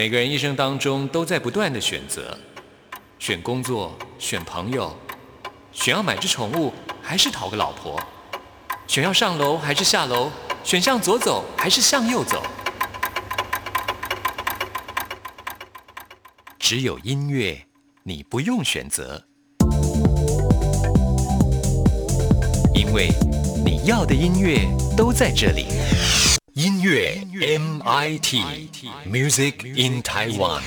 每个人一生当中都在不断的选择，选工作，选朋友，选要买只宠物，还是讨个老婆，选要上楼还是下楼，选向左走还是向右走。只有音乐，你不用选择，因为你要的音乐都在这里。音乐 MIT Music in Taiwan。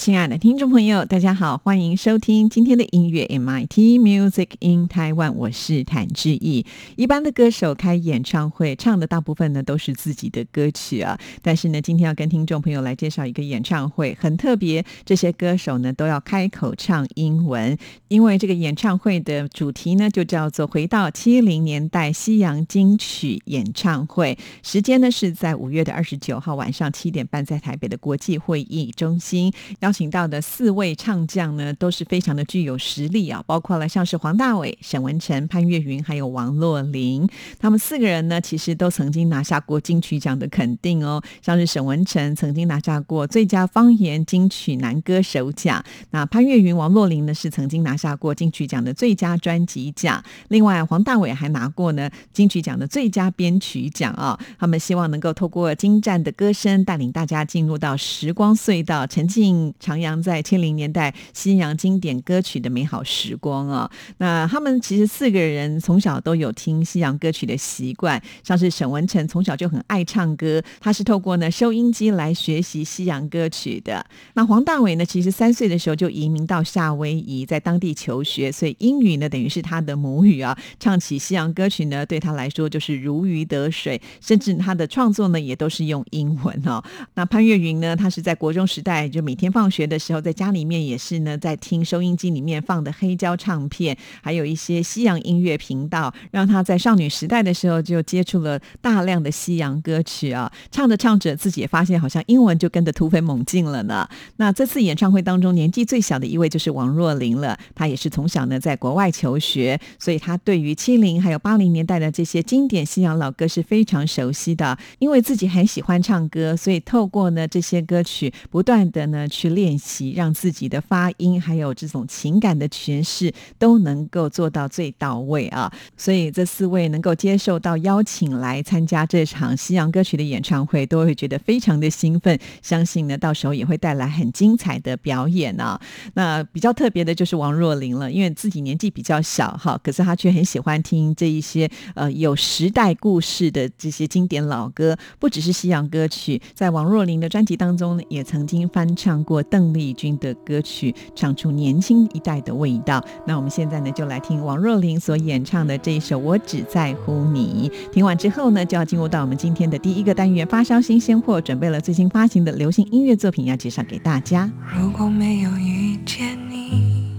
亲爱的听众朋友，大家好，欢迎收听今天的音乐 MIT Music in Taiwan，我是谭志毅。一般的歌手开演唱会唱的大部分呢都是自己的歌曲啊，但是呢，今天要跟听众朋友来介绍一个演唱会，很特别，这些歌手呢都要开口唱英文，因为这个演唱会的主题呢就叫做“回到七零年代西洋金曲演唱会”，时间呢是在五月的二十九号晚上七点半，在台北的国际会议中心。邀请请到的四位唱将呢，都是非常的具有实力啊，包括了像是黄大炜、沈文成、潘越云，还有王若琳。他们四个人呢，其实都曾经拿下过金曲奖的肯定哦。像是沈文成曾经拿下过最佳方言金曲男歌手奖，那潘越云、王若琳呢，是曾经拿下过金曲奖的最佳专辑奖。另外，黄大炜还拿过呢金曲奖的最佳编曲奖啊。他们希望能够透过精湛的歌声，带领大家进入到时光隧道，沉浸。徜徉在千零年代西洋经典歌曲的美好时光啊！那他们其实四个人从小都有听西洋歌曲的习惯，像是沈文成从小就很爱唱歌，他是透过呢收音机来学习西洋歌曲的。那黄大炜呢，其实三岁的时候就移民到夏威夷，在当地求学，所以英语呢等于是他的母语啊。唱起西洋歌曲呢，对他来说就是如鱼得水，甚至他的创作呢也都是用英文哦。那潘越云呢，他是在国中时代就每天放学的时候，在家里面也是呢，在听收音机里面放的黑胶唱片，还有一些西洋音乐频道，让他在少女时代的时候就接触了大量的西洋歌曲啊。唱着唱着，自己也发现好像英文就跟着突飞猛进了呢。那这次演唱会当中，年纪最小的一位就是王若琳了。她也是从小呢在国外求学，所以她对于七零还有八零年代的这些经典西洋老歌是非常熟悉的。因为自己很喜欢唱歌，所以透过呢这些歌曲，不断的呢去。练习让自己的发音还有这种情感的诠释都能够做到最到位啊！所以这四位能够接受到邀请来参加这场西洋歌曲的演唱会，都会觉得非常的兴奋。相信呢，到时候也会带来很精彩的表演啊！那比较特别的就是王若琳了，因为自己年纪比较小哈，可是她却很喜欢听这一些呃有时代故事的这些经典老歌，不只是西洋歌曲，在王若琳的专辑当中也曾经翻唱过。邓丽君的歌曲唱出年轻一代的味道。那我们现在呢，就来听王若琳所演唱的这一首《我只在乎你》。听完之后呢，就要进入到我们今天的第一个单元——发烧新鲜货，准备了最新发行的流行音乐作品要介绍给大家。如果没有遇见你，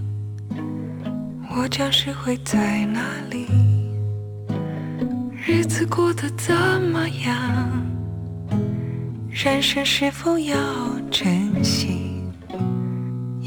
我将是会在哪里？日子过得怎么样？人生是否要珍惜？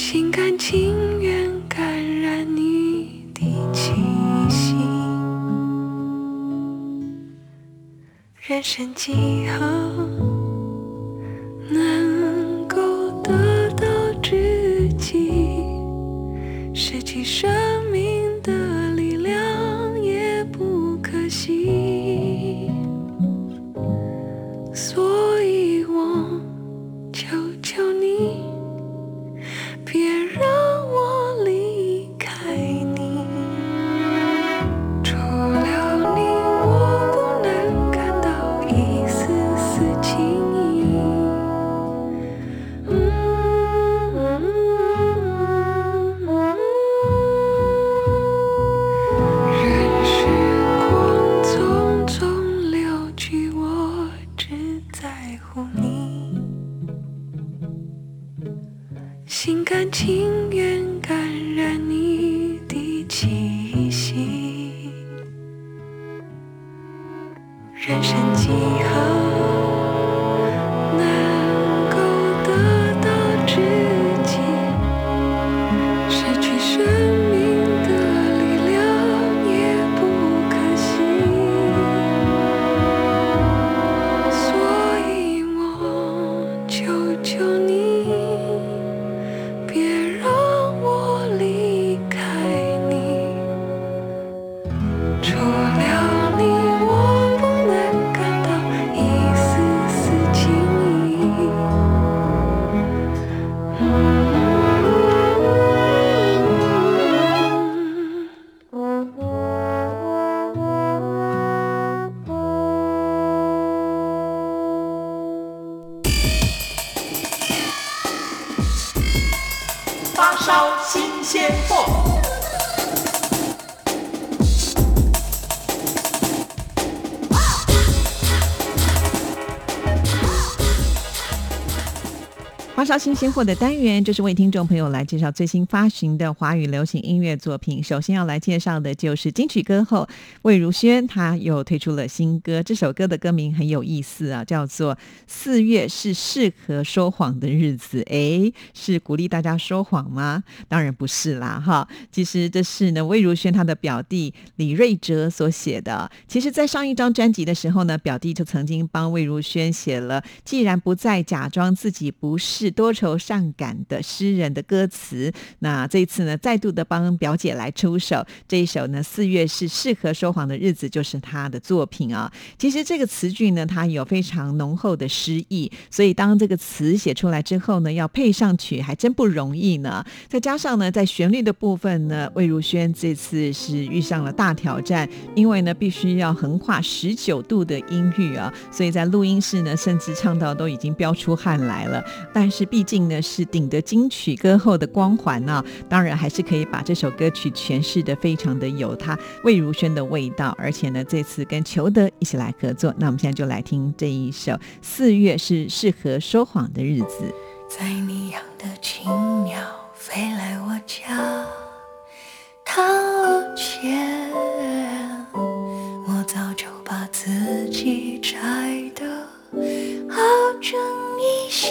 心甘情愿感染你的气息。人生几何发烧新鲜货的单元，就是为听众朋友来介绍最新发行的华语流行音乐作品。首先要来介绍的就是金曲歌后魏如萱，她又推出了新歌。这首歌的歌名很有意思啊，叫做《四月是适合说谎的日子》。诶，是鼓励大家说谎吗？当然不是啦，哈。其实这是呢魏如萱她的表弟李瑞哲所写的。其实，在上一张专辑的时候呢，表弟就曾经帮魏如萱写了“既然不再假装自己不是多愁善感的诗人”的歌词。那这一次呢，再度的帮表姐来出手，这一首呢，四月是适合说谎的日子，就是她的作品啊。其实这个词句呢，它有非常浓厚的诗意，所以当这个词写出来之后呢，要配上曲还真不容易呢。再加上呢，在旋律的部分呢，魏如萱这次是遇上了大挑战，因为呢，必须要横跨十九度的音域啊，所以在录音室呢，甚至唱到都已经飙出汗来了。但是毕竟呢，是顶着金曲歌后的光环呢、当然还是可以把这首歌曲诠释的非常的有他魏如萱的味道，而且呢，这次跟裘德一起来合作。那我们现在就来听这一首《四月是适合说谎的日子》。在你养的青鸟飞来我家掏钱，我早就把自己摘的好整一下，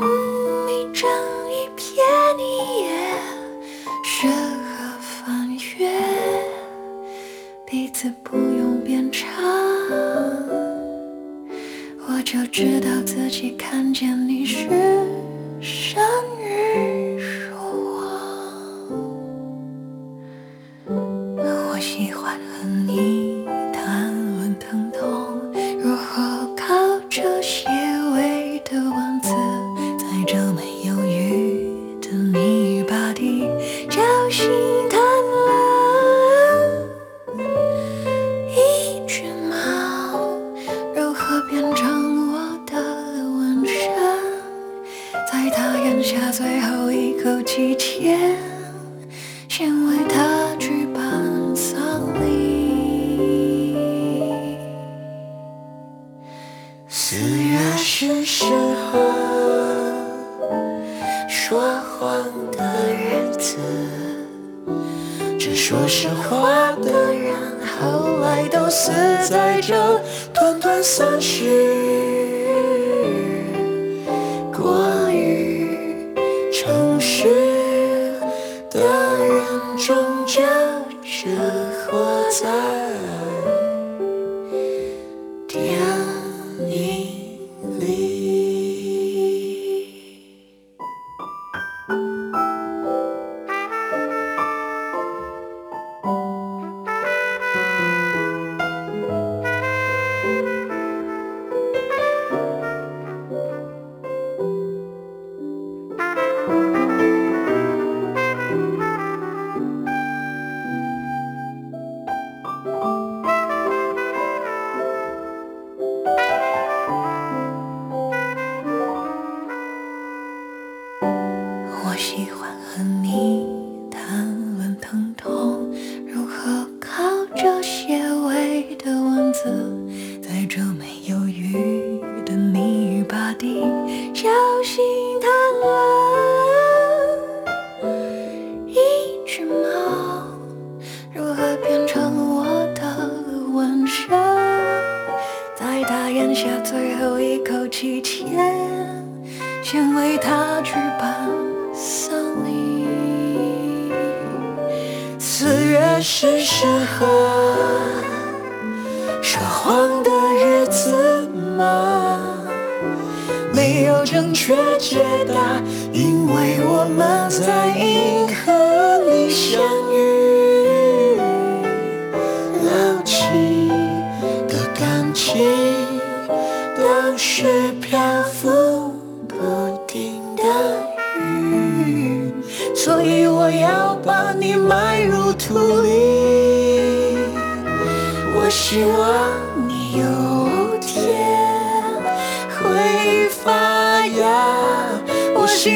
嗯，一整一片你也适合翻阅，彼此不用辩偿。我就知道自己看见你是善于说谎。我喜欢和你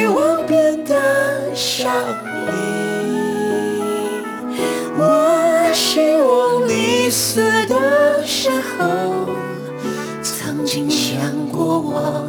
希望变得像你。我希望你死的时候，曾经想过我，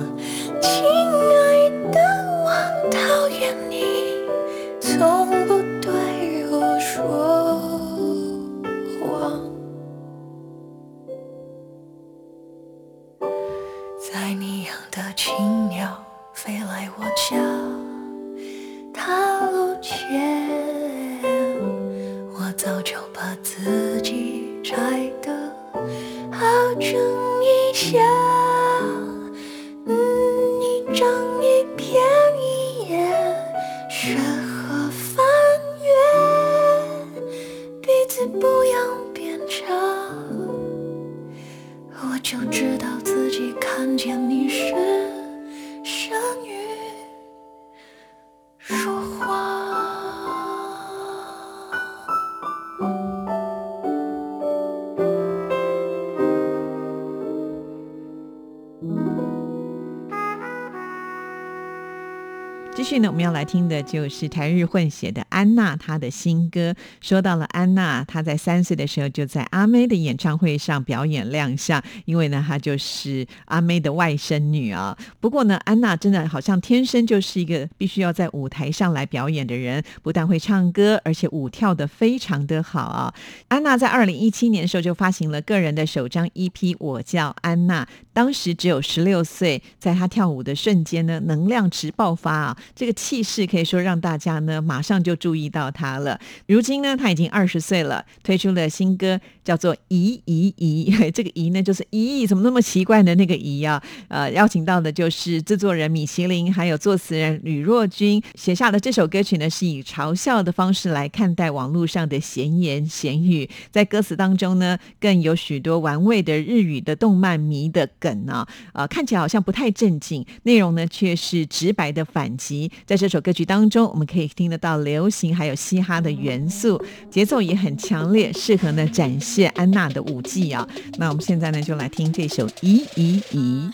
来听的就是台日混血的安娜她的新歌。说到了安娜，她在三岁的时候就在阿妹的演唱会上表演亮相，因为呢，她就是阿妹的外甥女啊。不过呢，安娜真的好像天生就是一个必须要在舞台上来表演的人，不但会唱歌，而且舞跳得非常的好啊。安娜在二零一七年的时候就发行了个人的首张 EP《我叫安娜》，当时只有十六岁，在她跳舞的瞬间呢，能量值爆发啊！这个气势可以说让大家呢马上就注注意到他了。如今呢，他已经二十岁了，推出了新歌，叫做《咦咦咦》。这个“咦”呢，就是“咦”，怎么那么奇怪的那个“咦”啊？呃，邀请到的就是制作人米其林，还有作词人吕若君写下的这首歌曲呢，是以嘲笑的方式来看待网络上的闲言闲语。在歌词当中呢，更有许多玩味的日语的动漫迷的梗啊，呃，看起来好像不太正经，内容呢却是直白的反击。在这首歌曲当中，我们可以听得到流行还有嘻哈的元素，节奏也很强烈，适合呢展现安娜的舞技啊。那我们现在呢就来听这首《咦咦咦》。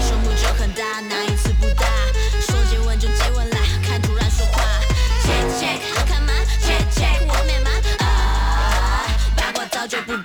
就，不大？说接吻就接吻啦，看突然说话。Check check，好看吗？Check check，我美吗？啊，八卦早就不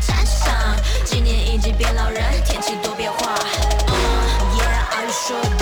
战场。今年已经变老人，天气多变化。Uh, yeah, are you sure?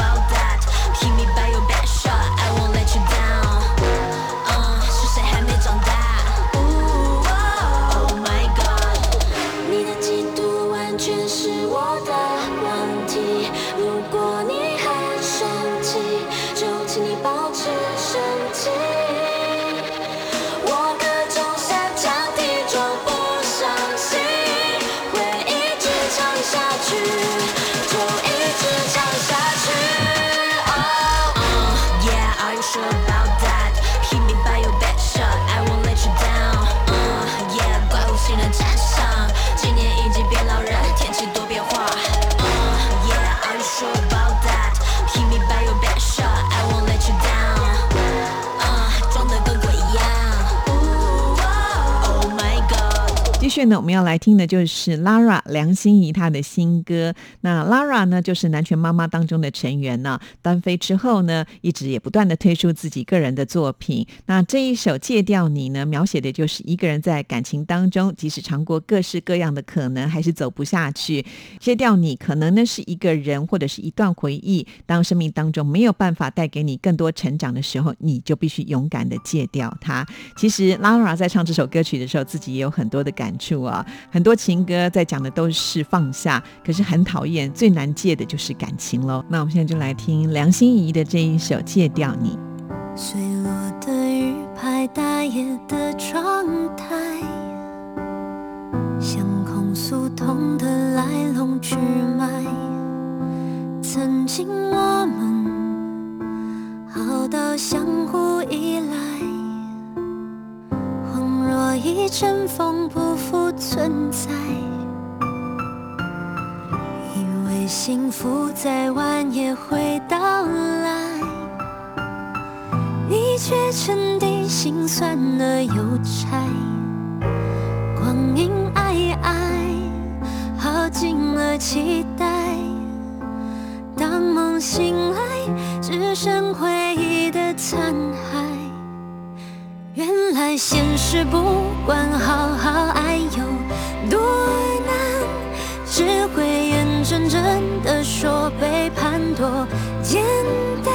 续呢，我们要来听的就是 Lara 梁心怡她的新歌。那 Lara 呢，就是南拳妈妈当中的成员呢。单飞之后呢，一直也不断的推出自己个人的作品。那这一首《戒掉你》呢，描写的就是一个人在感情当中，即使尝过各式各样的可能，还是走不下去。戒掉你，可能呢是一个人或者是一段回忆。当生命当中没有办法带给你更多成长的时候，你就必须勇敢的戒掉它。其实 Lara 在唱这首歌曲的时候，自己也有很多的感触啊。很多情歌在讲的都是放下，可是很讨厌，最难戒的就是感情喽。那我们现在就来听梁心颐的这一首《戒掉你》。碎落的日拍，大夜的窗台，想控诉痛的来龙去脉。曾经我们好到相互依赖，若一阵风，不复存在。以为幸福再晚也会到来，你却沉底心酸了邮差。光阴皑皑，耗尽了期待。当梦醒来，只剩回忆的残骸。原来现实不管好好爱有多难，只会眼睁睁的说背叛多简单。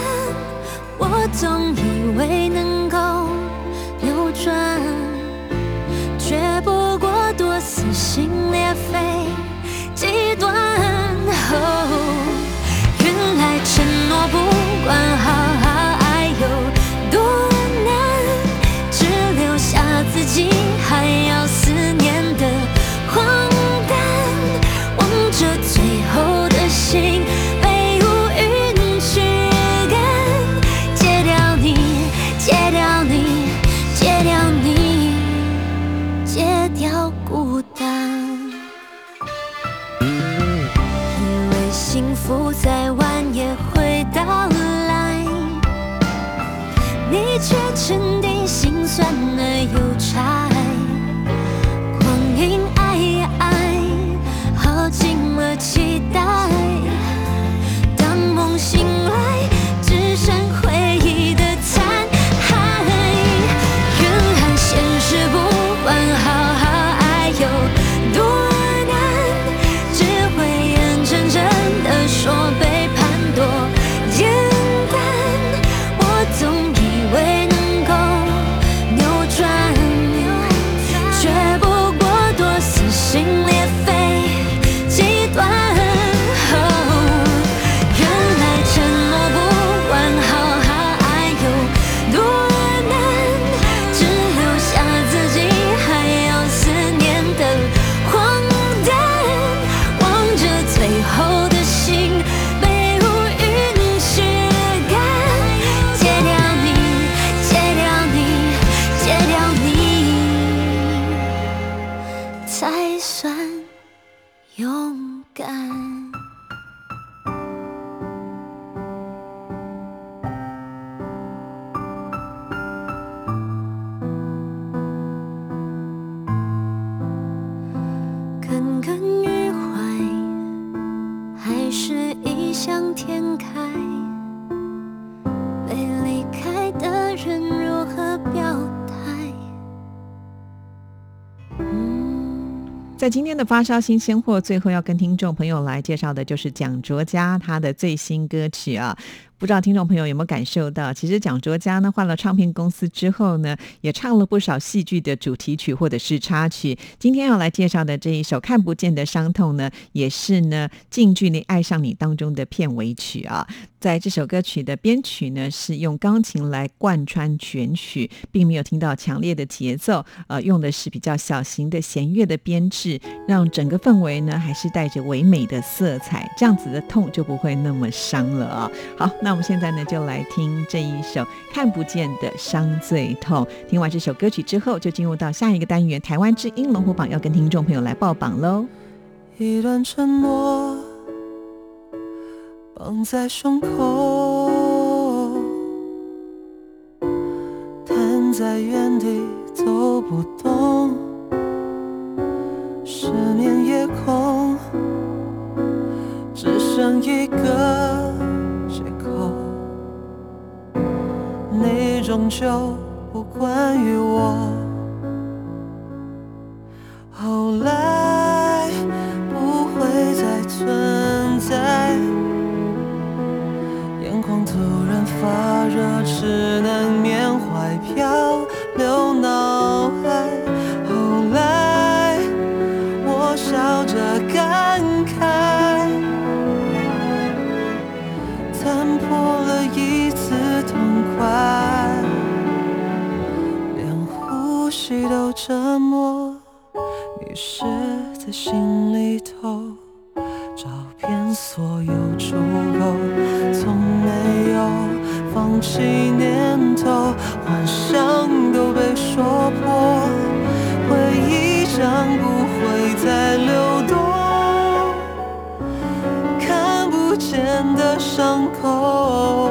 我总以为能够扭转，却不过多撕心裂肺几段。在今天的发烧新鲜货，最后要跟听众朋友来介绍的就是蒋卓佳他的最新歌曲啊。不知道听众朋友有没有感受到，其实蒋卓佳呢换了唱片公司之后呢，也唱了不少戏剧的主题曲或者是插曲。今天要来介绍的这一首《看不见的伤痛》呢，也是呢《近距离爱上你》当中的片尾曲啊。在这首歌曲的编曲呢，是用钢琴来贯穿全曲，并没有听到强烈的节奏，呃，用的是比较小型的弦乐的编制，让整个氛围呢还是带着唯美的色彩，这样子的痛就不会那么伤了啊。好，那我们现在呢就来听这一首《看不见的伤最痛》。听完这首歌曲之后，就进入到下一个单元——台湾之音龙虎榜，要跟听众朋友来报榜喽。一段沉默放在胸口，瘫在原地走不动，失眠夜空只剩一个借口。你终究不关于我。伤口。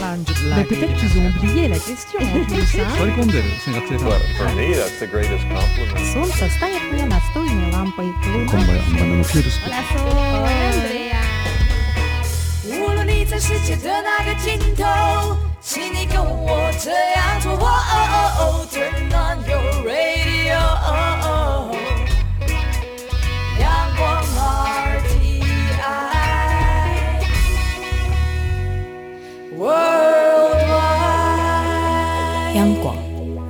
lanjut lagi. Mais peut-être qu'ils ont oublié la question for me, that's the greatest compliment. Hola, Andrea. on your radio。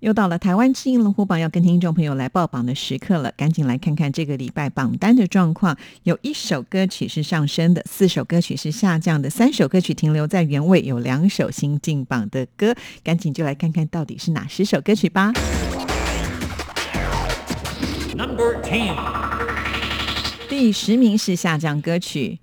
又到了台湾之音龙虎榜要跟听众朋友来报榜的时刻了，赶紧来看看这个礼拜榜单的状况。有一首歌曲是上升的，四首歌曲是下降的，三首歌曲停留在原位，有两首新进榜的歌，赶紧就来看看到底是哪十首歌曲吧。Number ten，第十名是下降歌曲。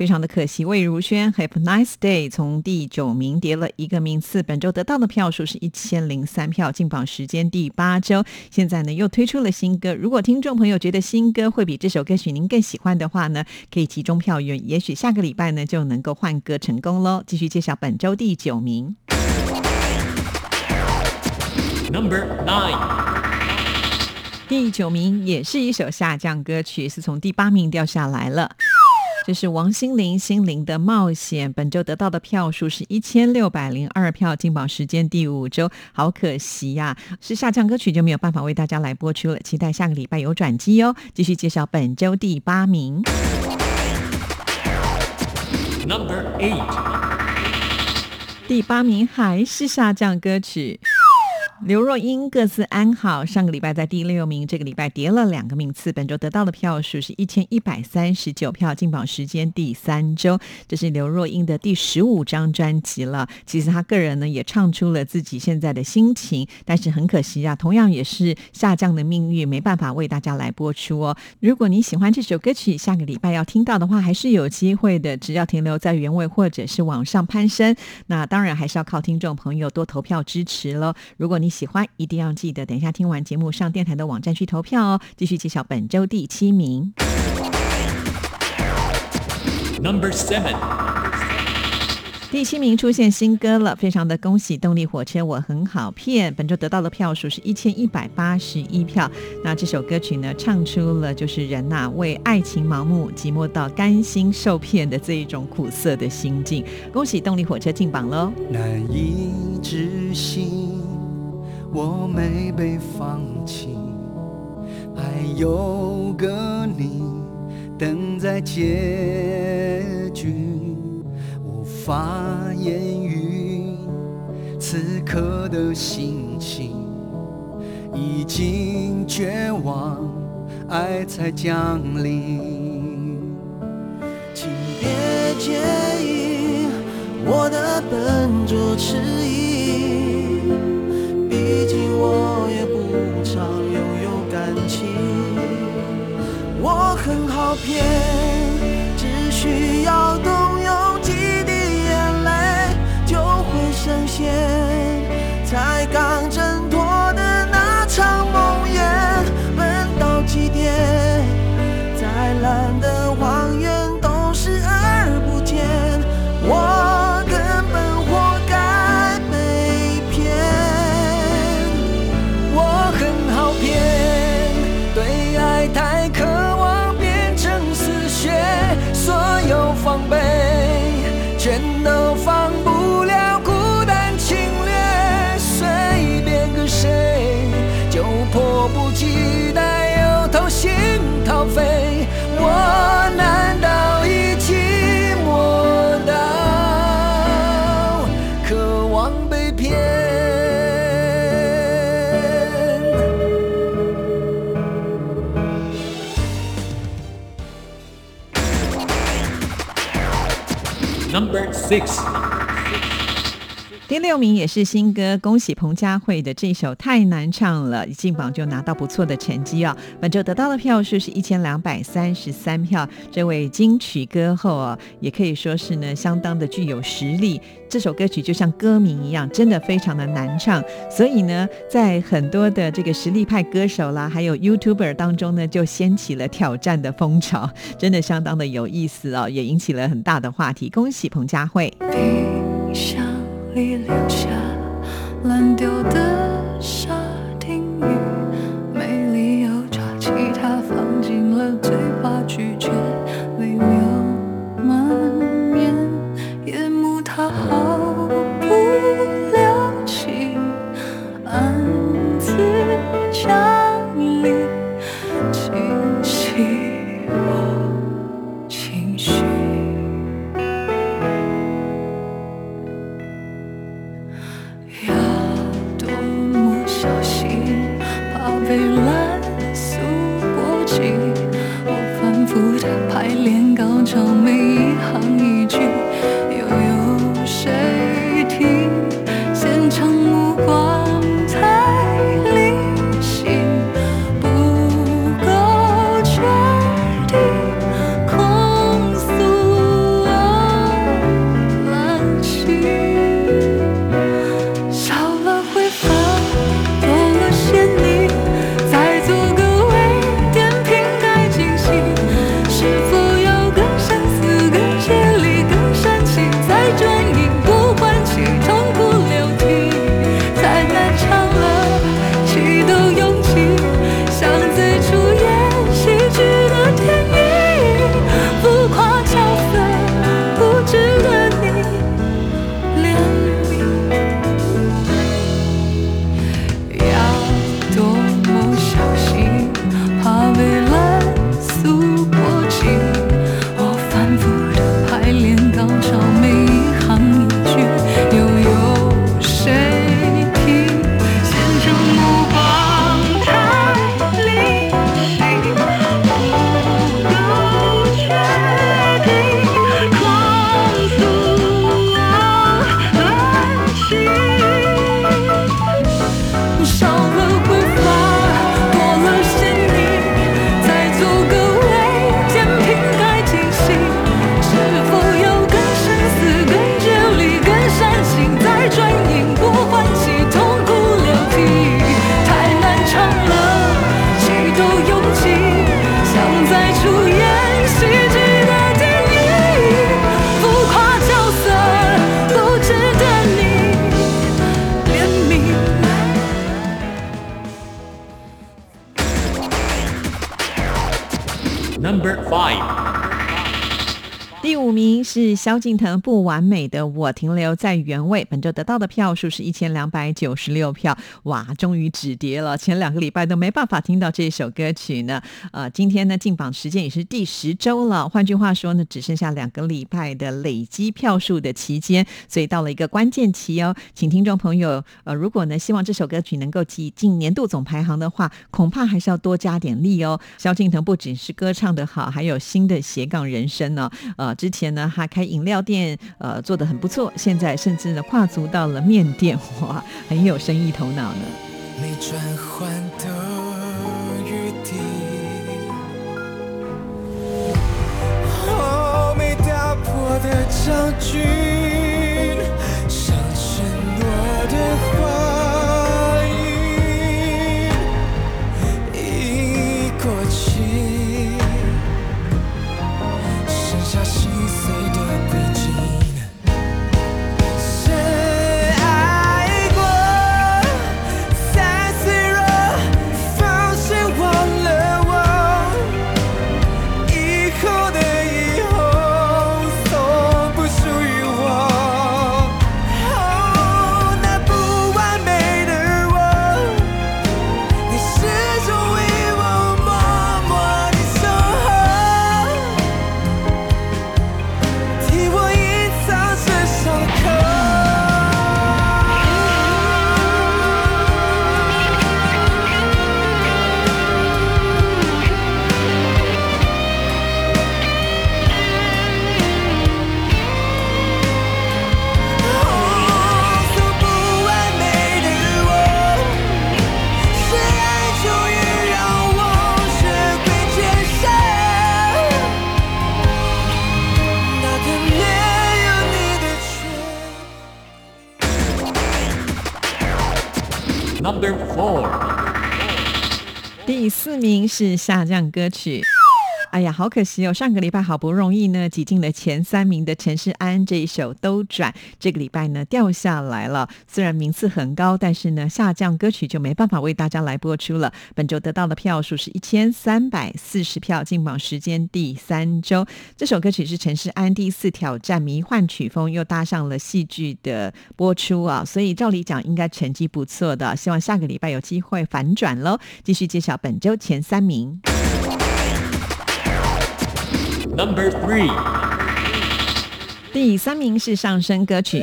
非常的可惜，魏如萱《Have a Nice Day》从第九名跌了一个名次，本周得到的票数是一千零三票，进榜时间第八周。现在呢又推出了新歌，如果听众朋友觉得新歌会比这首歌曲您更喜欢的话呢，可以集中票源，也许下个礼拜呢就能够换歌成功喽。继续介绍本周第九名。Number nine，第九名也是一首下降歌曲，是从第八名掉下来了。这是王心凌《心灵的冒险》，本周得到的票数是一千六百零二票，进榜时间第五周，好可惜呀、是下降歌曲就没有办法为大家来播出了，期待下个礼拜有转机哦。继续介绍本周第八名。Number eight，第八名还是下降歌曲。刘若英各自安好，上个礼拜在第六名，这个礼拜跌了两个名次，本周得到的票数是一千一百三十九票，进榜时间第三周，这是刘若英的第十五张专辑了。其实她个人呢也唱出了自己现在的心情，但是很可惜啊，同样也是下降的命运，没办法为大家来播出哦。如果你喜欢这首歌曲，下个礼拜要听到的话，还是有机会的，只要停留在原位或者是往上攀升。那当然还是要靠听众朋友多投票支持喽。如果你喜欢，一定要记得等一下听完节目上电台的网站去投票哦。继续揭晓本周第七名。Number seven，第七名出现新歌了，非常的恭喜动力火车，我很好骗。本周得到的票数是一千一百八十一票。那这首歌曲呢，唱出了就是人呐、为爱情盲目、寂寞到甘心受骗的这一种苦涩的心境。恭喜动力火车进榜喽！难以置信，我没被放弃，还有个你等在结局，无法言语此刻的心情，已经绝望，爱才降临。请别介意我的笨拙迟疑，我也不常拥有感情。我很好骗，只需要动 six，第六名也是新歌，恭喜彭佳慧的这首太难唱了，一进榜就拿到不错的成绩啊！本周得到的票数是一千两百三十三票，这位金曲歌后啊，也可以说是呢相当的具有实力。这首歌曲就像歌名一样，真的非常的难唱，所以呢，在很多的这个实力派歌手啦，还有 YouTuber 当中呢，就掀起了挑战的风潮，真的相当的有意思哦，也引起了很大的话题。恭喜彭佳慧！第五名是萧敬腾《不完美的我》，停留在原位。本周得到的票数是一千两百九十六票，哇，终于止跌了。前两个礼拜都没办法听到这首歌曲呢。呃，今天呢进榜时间也是第十周了，换句话说呢，只剩下两个礼拜的累积票数的期间，所以到了一个关键期哦。请听众朋友，呃，如果呢希望这首歌曲能够挤进年度总排行的话，恐怕还是要多加点力哦。萧敬腾不仅是歌唱的好，还有新的斜杠人生呢、呃，之前呢他开饮料店，呃，做的很不错，现在甚至呢跨足到了面店，哇，很有生意头脑呢。没转换的余地，哦，没打破的僵局，是下降歌曲。哎呀，好可惜哦！上个礼拜好不容易呢挤进了前三名的陈世安这一首《兜转》，这个礼拜呢掉下来了。虽然名次很高，但是呢下降歌曲就没办法为大家来播出了。本周得到的票数是一千三百四十票，进榜时间第三周。这首歌曲是陈世安第一次挑战迷幻曲风，又搭上了戏剧的播出啊，所以照理讲应该成绩不错的。希望下个礼拜有机会反转喽。继续揭晓本周前三名。Number three，第三名是上升歌曲。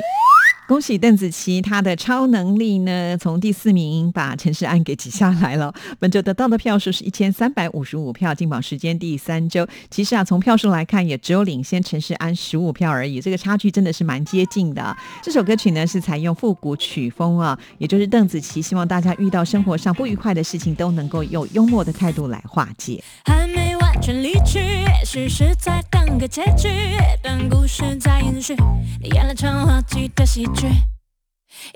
恭喜邓紫棋，她的超能力呢，从第四名把陈世安给挤下来了。本周得到的票数是一千三百五十五票，进榜时间第三周。其实啊，从票数来看，也只有领先陈世安十五票而已，这个差距真的是蛮接近的。这首歌曲呢是采用复古曲风啊，也就是邓紫棋希望大家遇到生活上不愉快的事情都能够用幽默的态度来化解。还没完全离去，也许是在等个结局，但故事在延续，演了场滑稽的喜剧。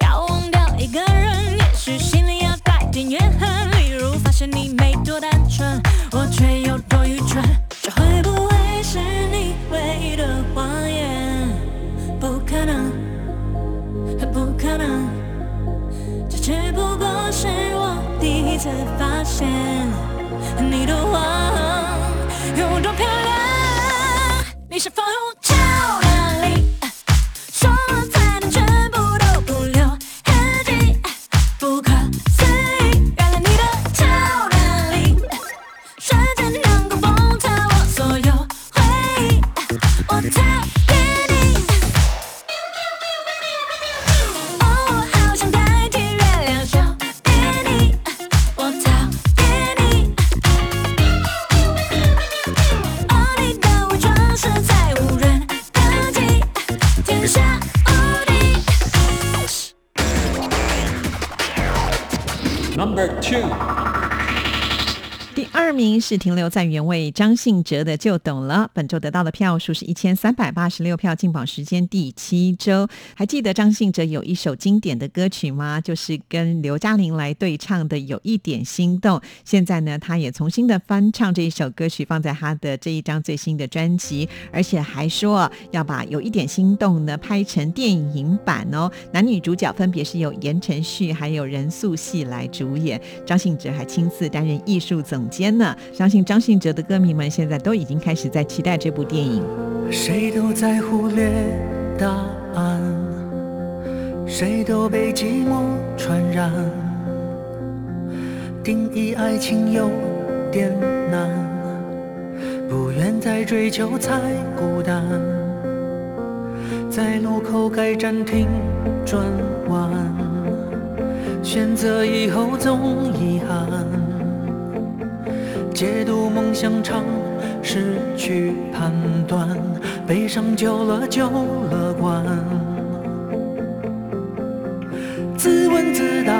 要忘掉一个人，也许心里要带点怨恨，例如发现你没多单纯，我却有多愚蠢，这会不会是你唯一的谎言？不可能，不可能，这只不过是我第一次发现。你的谎有多漂亮？你是否有超能 Number two，第二名是停留在原位张信哲的《就懂了》，本周得到的票数是一千三百八十六票，进榜时间第七周。还记得张信哲有一首经典的歌曲吗？就是跟刘嘉玲来对唱的《有一点心动》。现在呢，他也重新的翻唱这一首歌曲，放在他的这一张最新的专辑，而且还说要把《有一点心动》呢拍成电影版哦。男女主角分别是由言承旭还有任素汐来主演，张信哲还亲自担任艺术总监呢。相信张信哲的歌迷们现在都已经开始在期待这部电影。谁都在忽略答案，谁都被寂寞传染。定义爱情有点难，不愿再追求才孤单。在路口该暂停转弯，选择以后总遗憾。解读梦想长，失去判断，悲伤久了就乐观。自问自答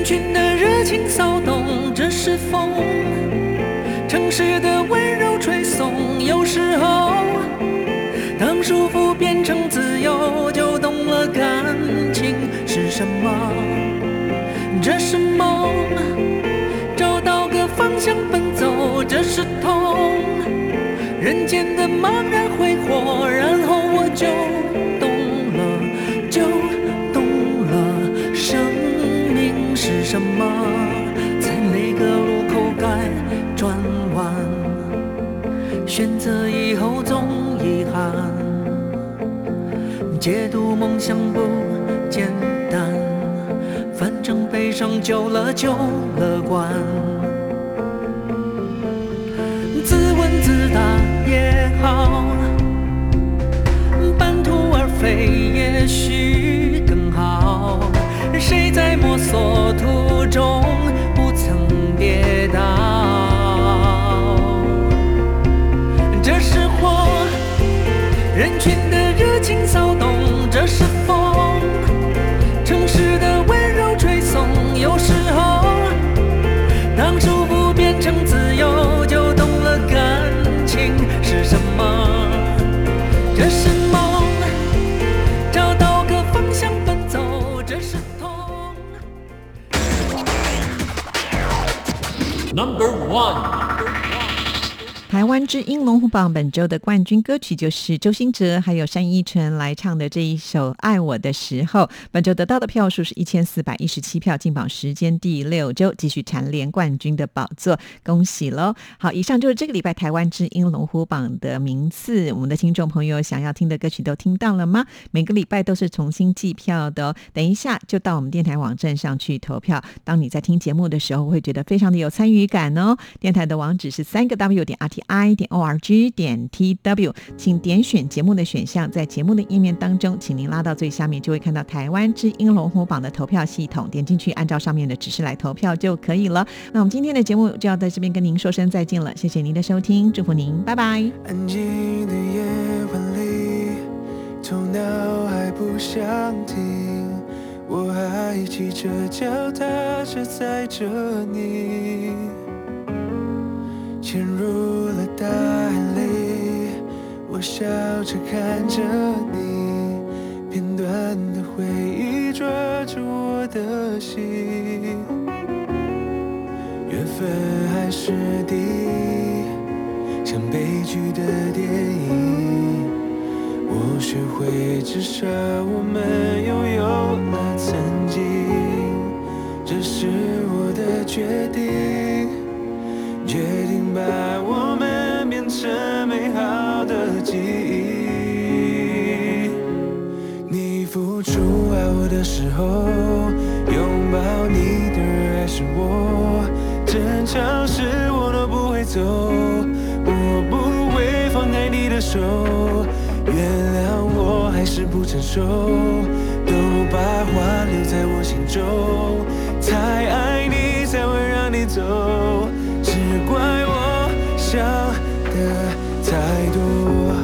人群的热情骚动，这是风；城市的温柔吹送。有时候，当束缚变成自由，就懂了感情是什么。这是梦，找到个方向奔走，这是痛。人间的茫然挥霍，然后我就择以后总遗憾。解读梦想不简单，反正悲伤久了就乐观。自问自答也好，半途而废也许更好。谁在摸索途中不曾跌倒？人群。台湾之音龙虎榜本周的冠军歌曲就是周星哲还有单依纯来唱的这一首《爱我的时候》。本周得到的票数是一千四百一十七票，进榜时间第六周，继续蝉联冠军的宝座，恭喜喽！好，以上就是这个礼拜台湾之音龙虎榜的名次。我们的听众朋友想要听的歌曲都听到了吗？每个礼拜都是重新计票的哦。等一下就到我们电台网站上去投票。当你在听节目的时候，会觉得非常的有参与感哦。电台的网址是三个 W 点 R T I i 点 O R G 点 T W，请点选节目的选项，在节目的页面当中，请您拉到最下面，就会看到台湾之音龙虎榜的投票系统，点进去，按照上面的指示来投票就可以了。那我们今天的节目就要在这边跟您说声再见了，谢谢您的收听，祝福您，拜拜。安静的夜晚里，头脑还不想停，我还骑着脚踏车载着你，潜入了大海里，我笑着看着你，片段的回忆抓住我的心，缘分还是敌。像悲剧的电影，我学会至少我们拥有了曾经，这是我的决定，决定把我们变成美好的记忆。你付出爱我的时候，拥抱你的人还是我，争吵时我都不会走。我不会放开你的手，原谅我还是不成熟，都把话留在我心中，太爱你才会让你走。只怪我想的太多。